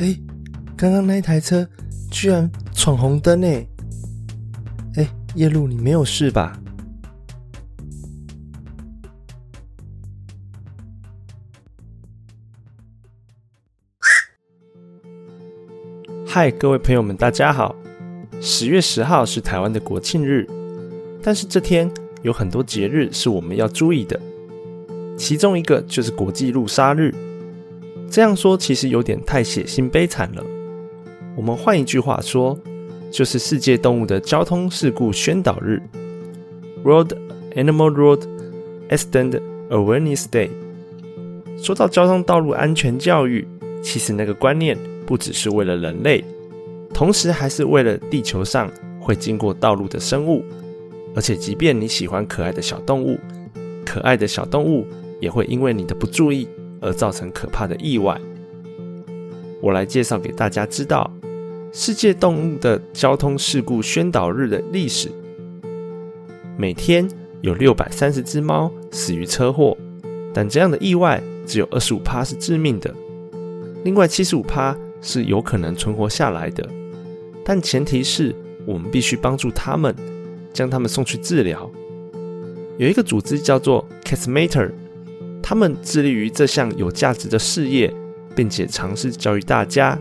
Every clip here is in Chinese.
哎，刚刚那台车居然闯红灯哎！哎，夜路你没有事吧？嗨，各位朋友们，大家好！十月十号是台湾的国庆日，但是这天有很多节日是我们要注意的，其中一个就是国际路杀日。这样说其实有点太血腥悲惨了。我们换一句话说，就是世界动物的交通事故宣导日 （World Animal Road Accident Awareness Day）。说到交通道路安全教育，其实那个观念不只是为了人类，同时还是为了地球上会经过道路的生物。而且，即便你喜欢可爱的小动物，可爱的小动物也会因为你的不注意。而造成可怕的意外。我来介绍给大家知道世界动物的交通事故宣导日的历史。每天有六百三十只猫死于车祸，但这样的意外只有二十五趴是致命的，另外七十五趴是有可能存活下来的。但前提是我们必须帮助他们，将他们送去治疗。有一个组织叫做 Casmater。他们致力于这项有价值的事业，并且尝试教育大家，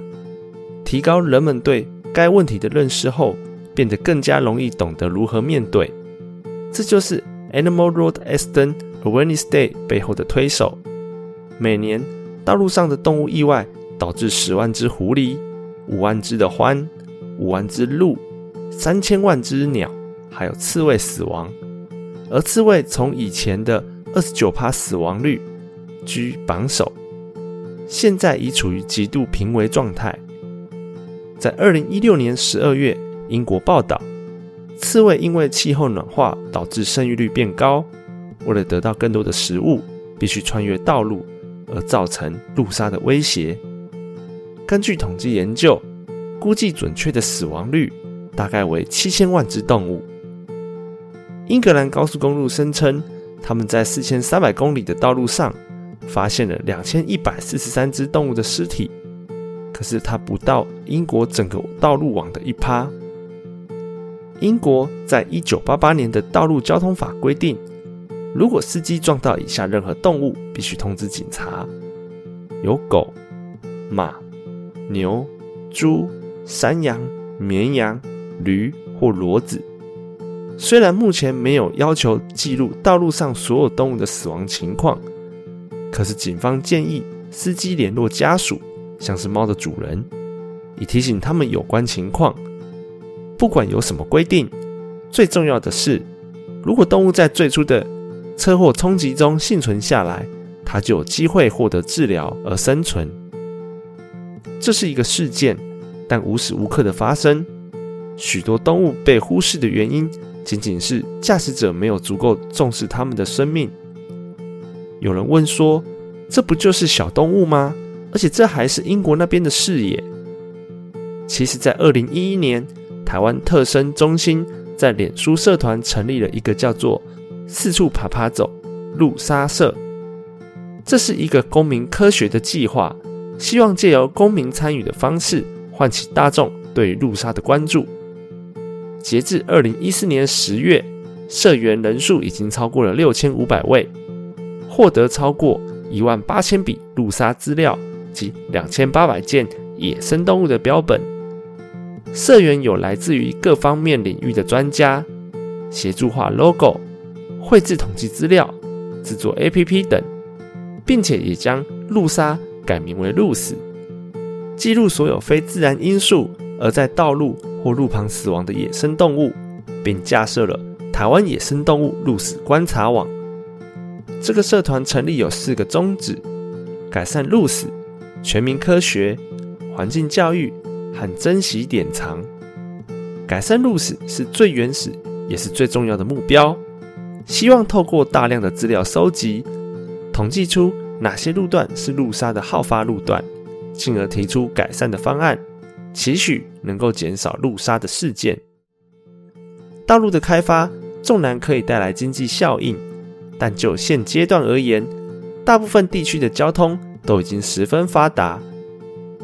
提高人们对该问题的认识后，变得更加容易懂得如何面对。这就是 Animal Road Accident Awareness Day 背后的推手。每年道路上的动物意外导致十万只狐狸、五万只的獾、五万只鹿、三千万只鸟，还有刺猬死亡。而刺猬从以前的二十九趴死亡率居榜首，现在已处于极度濒危状态。在二零一六年十二月，英国报道，刺猬因为气候暖化导致生育率变高，为了得到更多的食物，必须穿越道路，而造成路杀的威胁。根据统计研究，估计准确的死亡率大概为七千万只动物。英格兰高速公路声称。他们在四千三百公里的道路上发现了两千一百四十三只动物的尸体，可是它不到英国整个道路网的一趴。英国在一九八八年的道路交通法规定，如果司机撞到以下任何动物，必须通知警察：有狗、马、牛、猪、山羊、绵羊、驴或骡子。虽然目前没有要求记录道路上所有动物的死亡情况，可是警方建议司机联络家属，像是猫的主人，以提醒他们有关情况。不管有什么规定，最重要的是，如果动物在最初的车祸冲击中幸存下来，它就有机会获得治疗而生存。这是一个事件，但无时无刻的发生，许多动物被忽视的原因。仅仅是驾驶者没有足够重视他们的生命。有人问说：“这不就是小动物吗？而且这还是英国那边的视野。”其实，在二零一一年，台湾特生中心在脸书社团成立了一个叫做“四处爬爬走路杀社”，这是一个公民科学的计划，希望借由公民参与的方式，唤起大众对路杀的关注。截至二零一四年十月，社员人数已经超过了六千五百位，获得超过一万八千笔路杀资料及两千八百件野生动物的标本。社员有来自于各方面领域的专家，协助画 logo、绘制统计资料、制作 APP 等，并且也将路杀改名为路死，记录所有非自然因素而在道路。或路旁死亡的野生动物，并架设了台湾野生动物路死观察网。这个社团成立有四个宗旨：改善路死、全民科学、环境教育和珍惜典藏。改善路死是最原始也是最重要的目标。希望透过大量的资料收集，统计出哪些路段是路杀的好发路段，进而提出改善的方案。期许能够减少路杀的事件。道路的开发纵然可以带来经济效应，但就现阶段而言，大部分地区的交通都已经十分发达，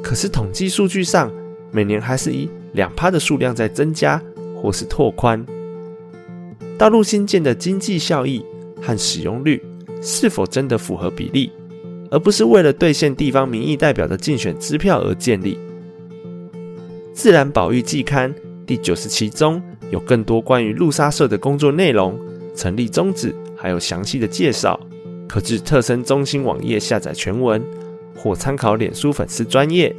可是统计数据上，每年还是以两趴的数量在增加或是拓宽。道路新建的经济效益和使用率是否真的符合比例，而不是为了兑现地方民意代表的竞选支票而建立？自然保育季刊第九十期中有更多关于路沙社的工作内容、成立宗旨，还有详细的介绍，可至特生中心网页下载全文，或参考脸书粉丝专业。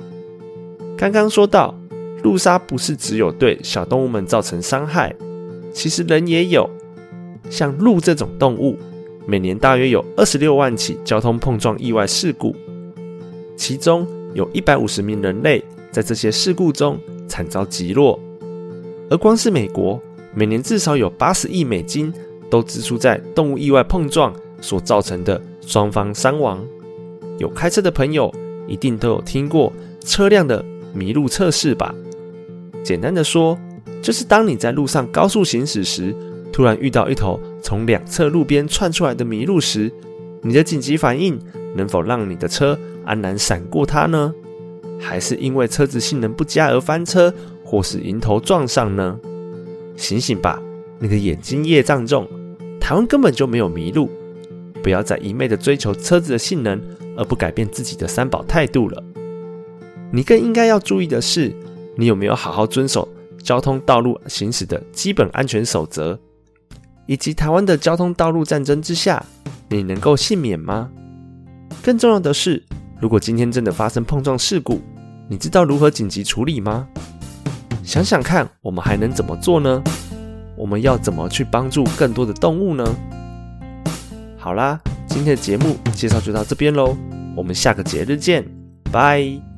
刚刚说到，路杀不是只有对小动物们造成伤害，其实人也有。像鹿这种动物，每年大约有二十六万起交通碰撞意外事故，其中有一百五十名人类。在这些事故中惨遭击落，而光是美国每年至少有八十亿美金都支出在动物意外碰撞所造成的双方伤亡。有开车的朋友一定都有听过车辆的迷路测试吧？简单的说，就是当你在路上高速行驶时，突然遇到一头从两侧路边窜出来的麋鹿时，你的紧急反应能否让你的车安然闪过它呢？还是因为车子性能不佳而翻车，或是迎头撞上呢？醒醒吧，你的眼睛业障重。台湾根本就没有迷路，不要再一昧的追求车子的性能，而不改变自己的三宝态度了。你更应该要注意的是，你有没有好好遵守交通道路行驶的基本安全守则，以及台湾的交通道路战争之下，你能够幸免吗？更重要的是。如果今天真的发生碰撞事故，你知道如何紧急处理吗？想想看，我们还能怎么做呢？我们要怎么去帮助更多的动物呢？好啦，今天的节目介绍就到这边喽，我们下个节日见，拜。